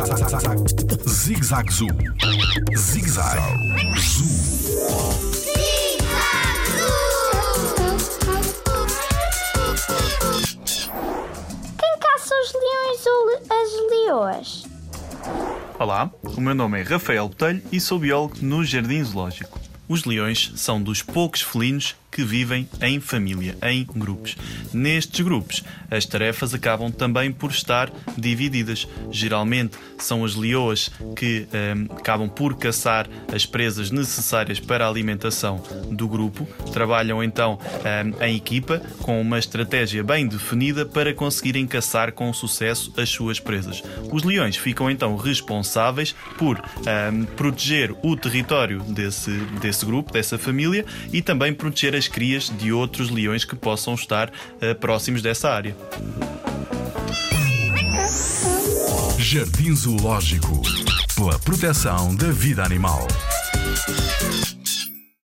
Zig-Zag Zoo. Zig-Zag Zoo. Quem caça os leões ou as leoas? Olá, o meu nome é Rafael Botelho e sou biólogo no Jardim Zoológico. Os leões são dos poucos felinos que vivem em família, em grupos. Nestes grupos, as tarefas acabam também por estar divididas. Geralmente são as leoas que hum, acabam por caçar as presas necessárias para a alimentação do grupo. Trabalham então hum, em equipa com uma estratégia bem definida para conseguirem caçar com sucesso as suas presas. Os leões ficam então responsáveis por hum, proteger o território desse, desse grupo, dessa família e também proteger as crias de outros leões que possam estar uh, próximos dessa área. Jardim Zoológico. Pela proteção da vida animal.